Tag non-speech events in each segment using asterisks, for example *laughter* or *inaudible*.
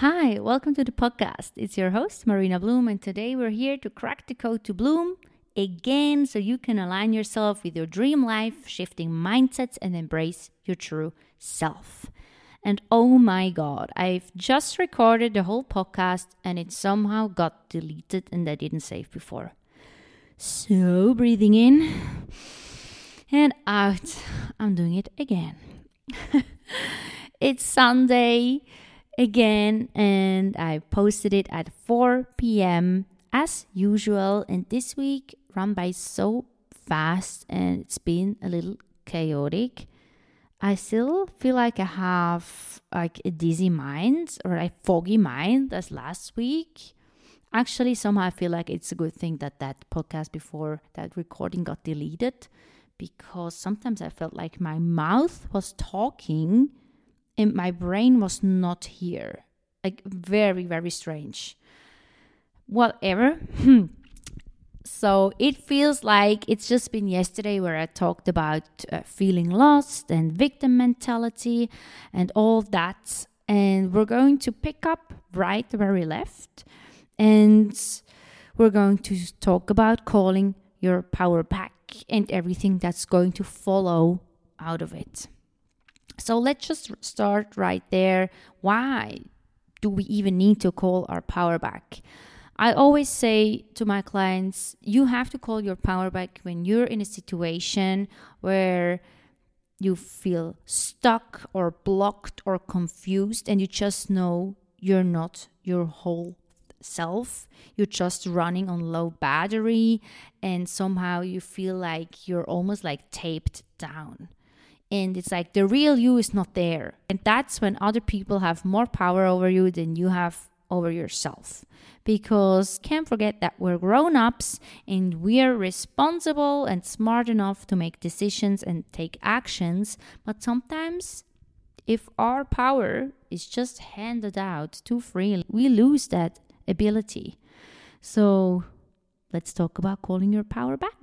Hi, welcome to the podcast. It's your host, Marina Bloom, and today we're here to crack the code to bloom again so you can align yourself with your dream life, shifting mindsets, and embrace your true self. And oh my god, I've just recorded the whole podcast and it somehow got deleted and I didn't save before. So, breathing in and out, I'm doing it again. *laughs* it's Sunday again, and I posted it at 4 p.m. as usual. And this week ran by so fast and it's been a little chaotic. I still feel like I have like a dizzy mind or a foggy mind as last week. Actually, somehow I feel like it's a good thing that that podcast before that recording got deleted because sometimes I felt like my mouth was talking and my brain was not here. Like very, very strange. Whatever. *laughs* so it feels like it's just been yesterday where I talked about uh, feeling lost and victim mentality and all that. And we're going to pick up right where we left. And we're going to talk about calling your power back and everything that's going to follow out of it. So let's just start right there. Why do we even need to call our power back? I always say to my clients, you have to call your power back when you're in a situation where you feel stuck or blocked or confused and you just know you're not your whole self. You're just running on low battery and somehow you feel like you're almost like taped down and it's like the real you is not there. And that's when other people have more power over you than you have over yourself. Because can't forget that we're grown ups and we are responsible and smart enough to make decisions and take actions. But sometimes, if our power is just handed out too freely, we lose that ability. So, let's talk about calling your power back.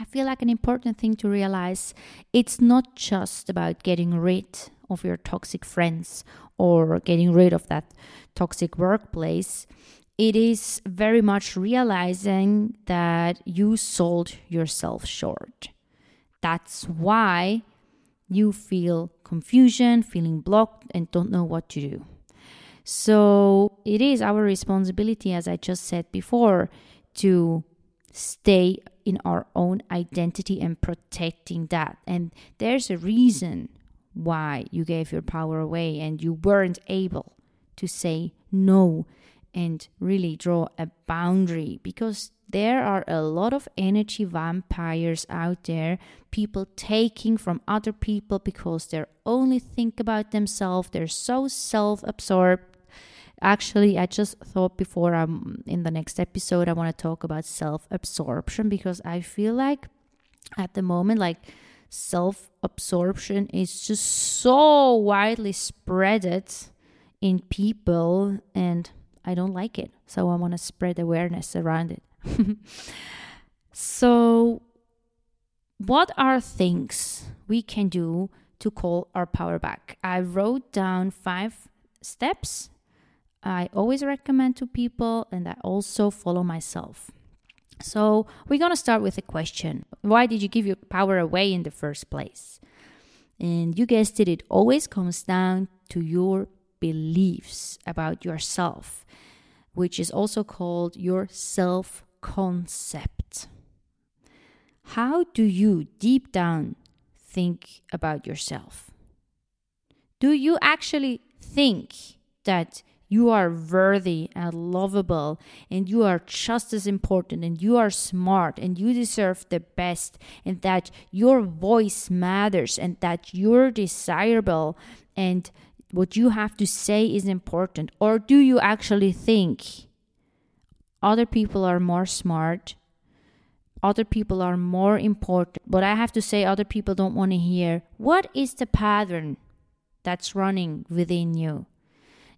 I feel like an important thing to realize it's not just about getting rid of your toxic friends or getting rid of that toxic workplace. It is very much realizing that you sold yourself short. That's why you feel confusion, feeling blocked, and don't know what to do. So it is our responsibility, as I just said before, to stay in our own identity and protecting that. And there's a reason why you gave your power away and you weren't able to say no and really draw a boundary because there are a lot of energy vampires out there, people taking from other people because they only think about themselves, they're so self absorbed Actually, I just thought before I'm in the next episode, I want to talk about self absorption because I feel like at the moment, like self absorption is just so widely spreaded in people, and I don't like it. So I want to spread awareness around it. *laughs* so, what are things we can do to call our power back? I wrote down five steps I always recommend to people and I also follow myself. So, we're going to start with a question Why did you give your power away in the first place? And you guessed it, it always comes down to your beliefs about yourself, which is also called your self concept. How do you deep down think about yourself? Do you actually think that you are worthy and lovable, and you are just as important, and you are smart, and you deserve the best, and that your voice matters, and that you're desirable, and what you have to say is important? Or do you actually think other people are more smart? Other people are more important. But I have to say, other people don't want to hear what is the pattern that's running within you?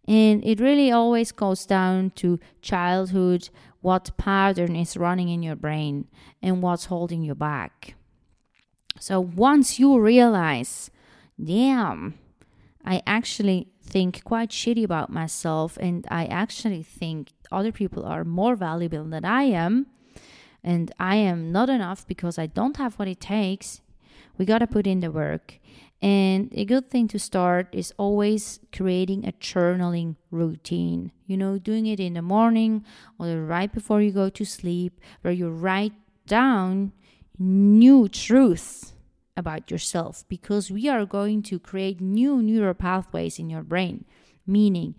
And it really always goes down to childhood, what pattern is running in your brain and what's holding you back. So once you realize, damn, I actually think quite shitty about myself and I actually think other people are more valuable than I am and I am not enough because I don't have what it takes, we got to put in the work. And a good thing to start is always creating a journaling routine. You know, doing it in the morning or right before you go to sleep, where you write down new truths about yourself because we are going to create new neural pathways in your brain. Meaning,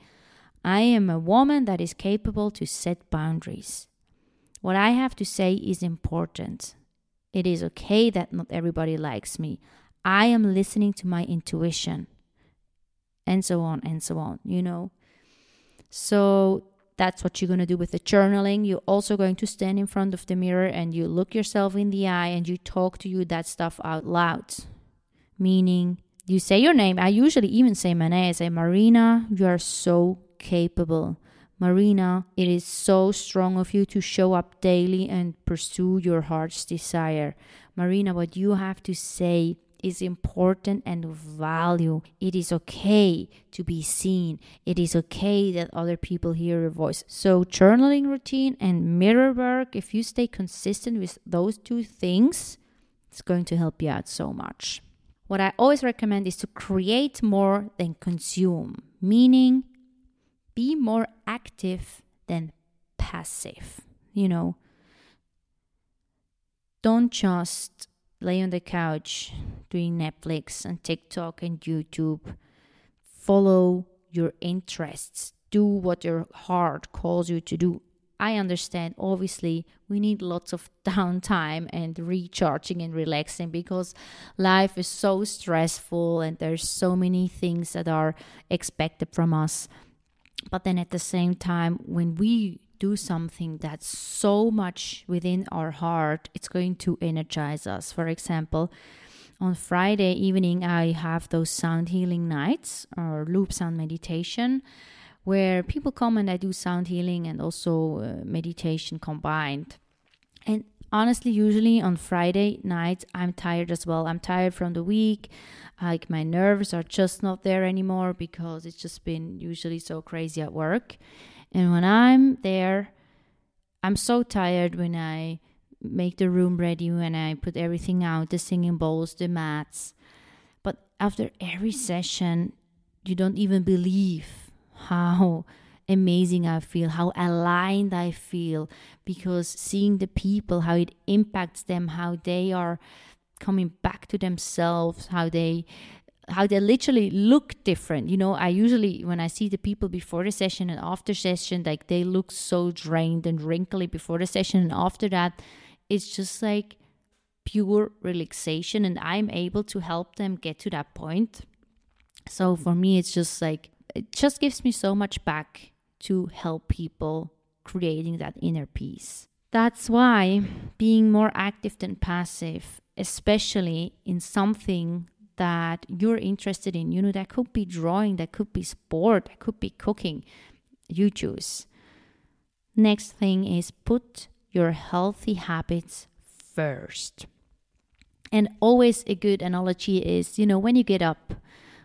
I am a woman that is capable to set boundaries. What I have to say is important. It is okay that not everybody likes me. I am listening to my intuition. And so on and so on, you know. So that's what you're going to do with the journaling. You're also going to stand in front of the mirror and you look yourself in the eye and you talk to you that stuff out loud. Meaning, you say your name. I usually even say my name. I say, Marina, you are so capable. Marina, it is so strong of you to show up daily and pursue your heart's desire. Marina, what you have to say is important and value. It is okay to be seen. It is okay that other people hear your voice. So, journaling routine and mirror work, if you stay consistent with those two things, it's going to help you out so much. What I always recommend is to create more than consume, meaning be more active than passive. You know, don't just lay on the couch doing Netflix and TikTok and YouTube. Follow your interests. Do what your heart calls you to do. I understand, obviously, we need lots of *laughs* downtime and recharging and relaxing because life is so stressful and there's so many things that are expected from us. But then at the same time, when we do something that's so much within our heart, it's going to energize us. For example, on Friday evening, I have those sound healing nights or loop sound meditation where people come and I do sound healing and also uh, meditation combined. And honestly, usually on Friday nights, I'm tired as well. I'm tired from the week. Like my nerves are just not there anymore because it's just been usually so crazy at work. And when I'm there, I'm so tired when I make the room ready, when I put everything out the singing bowls, the mats. But after every session, you don't even believe how amazing I feel, how aligned I feel, because seeing the people, how it impacts them, how they are coming back to themselves, how they how they literally look different. You know, I usually when I see the people before the session and after session, like they look so drained and wrinkly before the session, and after that, it's just like pure relaxation, and I'm able to help them get to that point. So for me, it's just like it just gives me so much back to help people creating that inner peace. That's why being more active than passive, especially in something that you're interested in. You know, that could be drawing, that could be sport, that could be cooking. You choose. Next thing is put your healthy habits first. And always a good analogy is, you know, when you get up,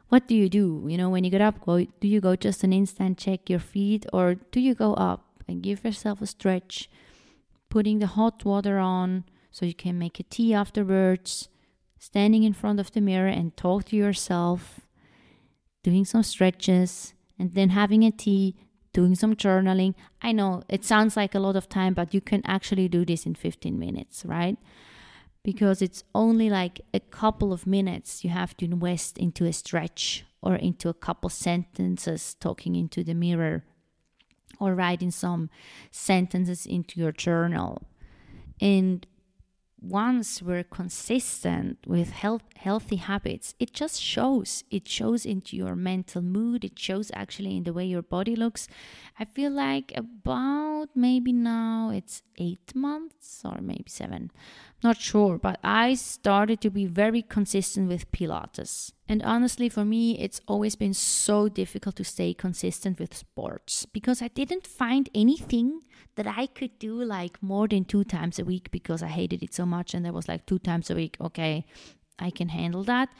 what do you do? You know, when you get up, go, do you go just an instant check your feet or do you go up and give yourself a stretch, putting the hot water on so you can make a tea afterwards? Standing in front of the mirror and talk to yourself, doing some stretches, and then having a tea, doing some journaling. I know it sounds like a lot of time, but you can actually do this in 15 minutes, right? Because it's only like a couple of minutes you have to invest into a stretch or into a couple sentences talking into the mirror or writing some sentences into your journal. And once we're consistent with health, healthy habits, it just shows. It shows into your mental mood. It shows actually in the way your body looks. I feel like about maybe now it's eight months or maybe seven not sure, but I started to be very consistent with Pilates. And honestly, for me, it's always been so difficult to stay consistent with sports because I didn't find anything that I could do like more than two times a week because I hated it so much. And there was like two times a week, okay, I can handle that.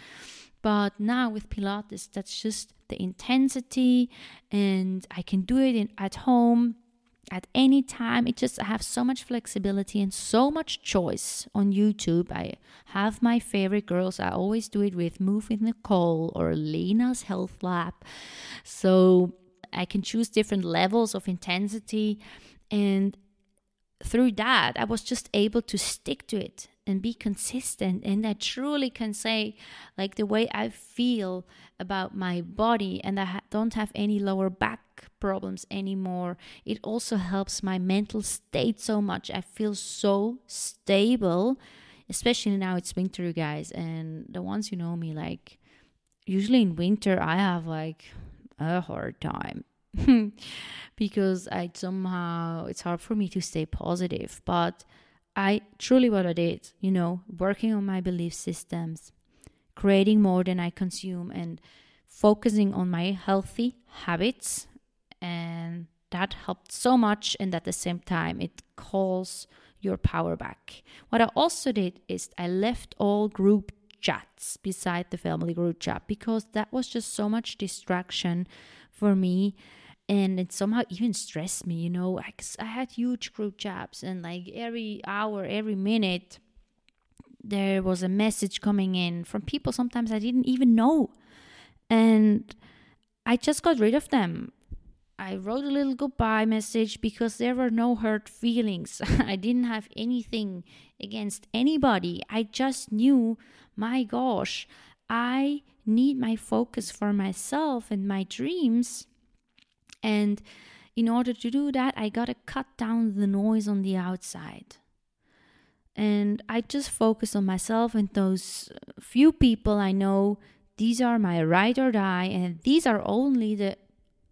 But now with Pilates, that's just the intensity, and I can do it in, at home at any time. It just I have so much flexibility and so much choice on YouTube. I have my favorite girls. I always do it with Move with Nicole or Lena's Health Lab. So I can choose different levels of intensity and through that I was just able to stick to it and be consistent. And I truly can say like the way I feel about my body and I ha- don't have any lower back problems anymore. It also helps my mental state so much. I feel so stable especially now it's winter guys. And the ones who know me like usually in winter I have like a hard time *laughs* because I somehow it's hard for me to stay positive but I truly what I did, you know, working on my belief systems, creating more than I consume, and focusing on my healthy habits. And that helped so much. And at the same time, it calls your power back. What I also did is I left all group chats beside the family group chat because that was just so much distraction for me and it somehow even stressed me you know I, I had huge group chats and like every hour every minute there was a message coming in from people sometimes i didn't even know. And i just got rid of them. I wrote a little goodbye message because there were no hurt feelings. *laughs* I didn't have anything against anybody. I just knew my gosh i need my focus for myself and my dreams and in order to do that, I got to cut down the noise on the outside. And I just focus on myself and those uh, few people I know. These are my ride or die, and these are only the,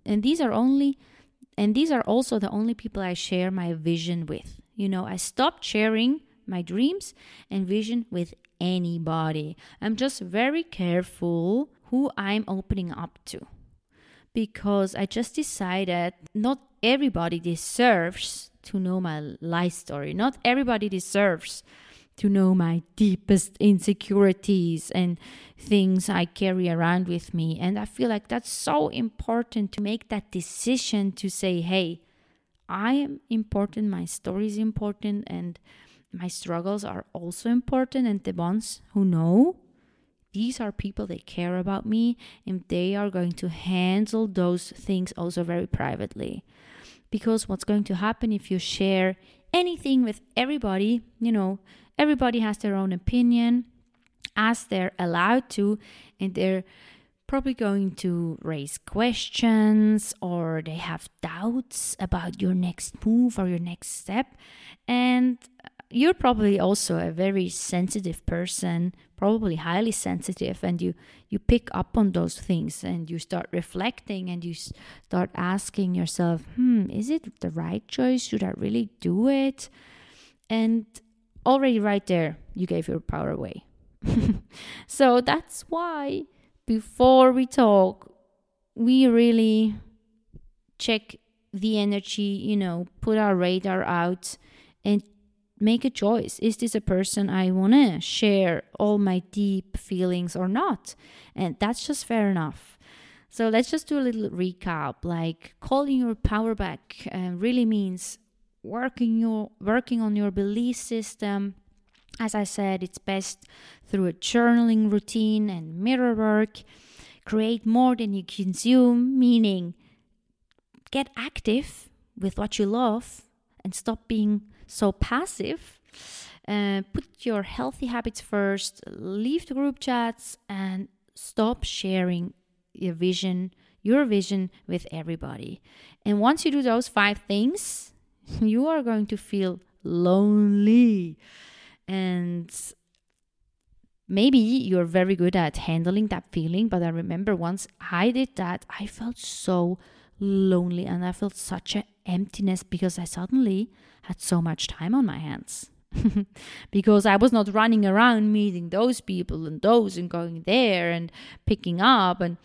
and these are only, and these are also the only people I share my vision with. You know, I stopped sharing my dreams and vision with anybody. I'm just very careful who I'm opening up to because I just decided not everybody deserves to know my life story. Not everybody deserves to know my deepest insecurities and things I carry around with me. And I feel like that's so important to make that decision to say, hey, I am important, my story is important, and my struggles are also important. And the ones who know these are people that care about me and they are going to handle those things also very privately. Because what's going to happen if you share anything with everybody, you know, everybody has their own opinion as they're allowed to, and they're probably going to raise questions or they have doubts about your next move or your next step. And you're probably also a very sensitive person probably highly sensitive and you you pick up on those things and you start reflecting and you start asking yourself hmm is it the right choice? Should i really do it? And already right there you gave your power away. *laughs* So that's why before we talk we really check the energy you know put our radar out and make a choice. Is this a person I want to share all my deep feelings or not? And that's just fair enough. So let's just do a little recap. Like calling your power back uh, really means working your working on your belief system. As I said, it's best through a journaling routine and mirror work. Create more than you consume, meaning get active with what you love and stop being so passive. Uh, put your healthy habits first, leave the group chats, and stop sharing your vision, your vision with everybody. And once you do those five things, *laughs* you are going to feel lonely. And maybe you're very good at handling that feeling, but I remember once I did that, I felt so lonely and I felt such an emptiness because I suddenly had so much time on my hands. *laughs* because I was not running around meeting those people and those and going there and picking up and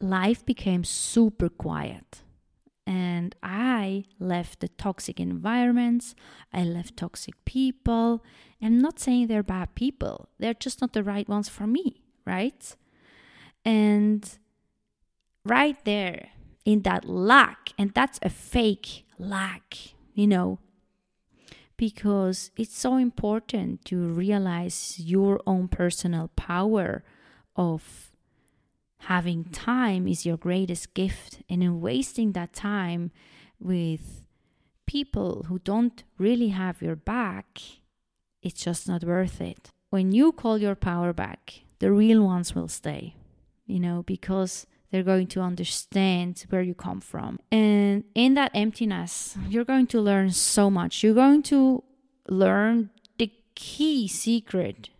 life became super quiet. And I left the toxic environments, I left toxic people. I'm not saying they're bad people, they're just not the right ones for me, right? And right there in that lack, and that's a fake lack, you know, because it's so important to realize your own personal power of having time is your greatest gift and in wasting that time with people who don't really have your back it's just not worth it. When you call your power back the real ones will stay you know because they're going to understand where you come from. And in that emptiness, you're going to learn so much. You're going to learn the key secret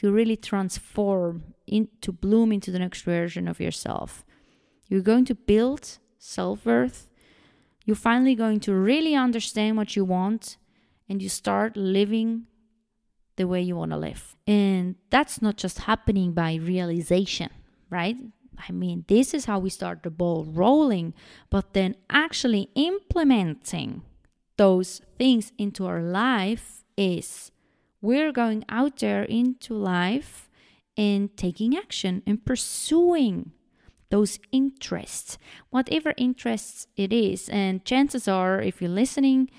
to really transform into bloom into the next version of yourself. You're going to build self worth. You're finally going to really understand what you want and you start living the way you want to live. And that's not just happening by realization, right? I mean, this is how we start the ball rolling, but then actually implementing those things into our life is we're going out there into life and taking action and pursuing those interests, whatever interests it is. And chances are, if you're listening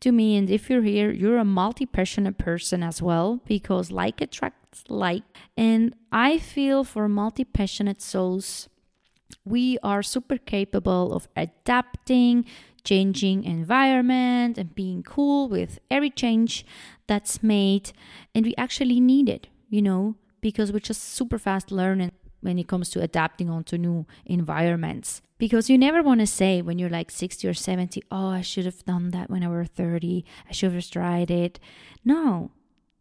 to me and if you're here, you're a multi passionate person as well because like attracts like. And I feel for multi passionate souls, we are super capable of adapting, changing environment, and being cool with every change that's made. And we actually need it, you know, because we're just super fast learning when it comes to adapting onto new environments. Because you never want to say when you're like 60 or 70, oh, I should have done that when I were 30. I should have tried it. No,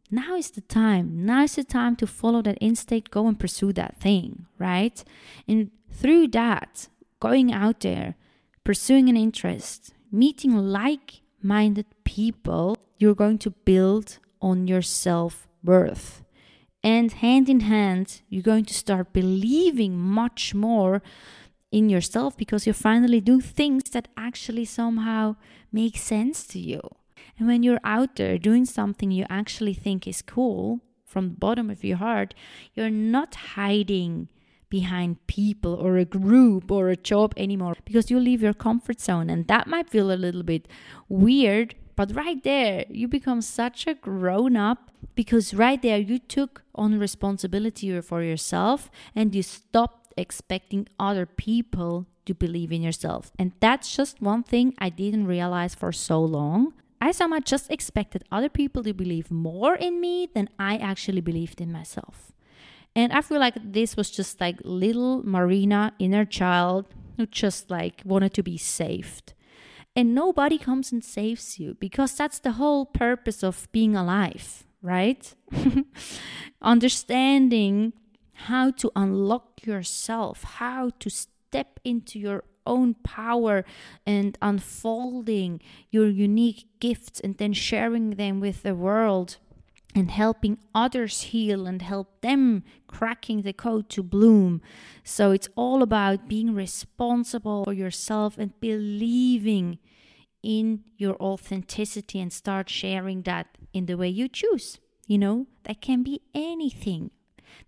now is the time. Now is the time to follow that instinct, go and pursue that thing, right? And through that, going out there, pursuing an interest, meeting like minded people, you're going to build on your self worth. And hand in hand, you're going to start believing much more in yourself because you finally do things that actually somehow make sense to you. And when you're out there doing something you actually think is cool from the bottom of your heart, you're not hiding behind people or a group or a job anymore because you leave your comfort zone. And that might feel a little bit weird, but right there, you become such a grown up because right there, you took on responsibility for yourself and you stopped expecting other people to believe in yourself. And that's just one thing I didn't realize for so long. I somehow just expected other people to believe more in me than I actually believed in myself. And I feel like this was just like little Marina, inner child, who just like wanted to be saved and nobody comes and saves you because that's the whole purpose of being alive, right? *laughs* Understanding how to unlock yourself, how to step into your own power and unfolding your unique gifts and then sharing them with the world and helping others heal and help them cracking the code to bloom. So it's all about being responsible for yourself and believing in your authenticity and start sharing that in the way you choose. You know, that can be anything.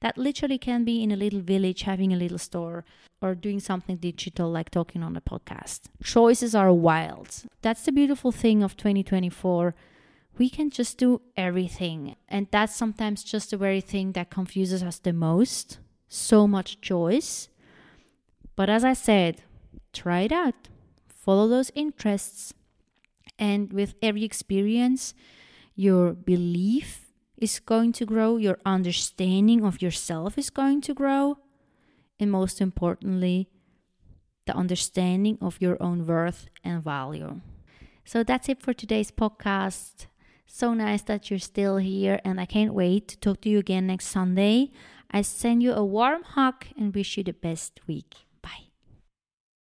That literally can be in a little village having a little store or doing something digital like talking on a podcast. Choices are wild. That's the beautiful thing of 2024 we can just do everything. And that's sometimes just the very thing that confuses us the most. So much choice. But as I said, try it out, follow those interests. And with every experience, your belief is going to grow, your understanding of yourself is going to grow. And most importantly, the understanding of your own worth and value. So that's it for today's podcast. So nice that you're still here, and I can't wait to talk to you again next Sunday. I send you a warm hug and wish you the best week.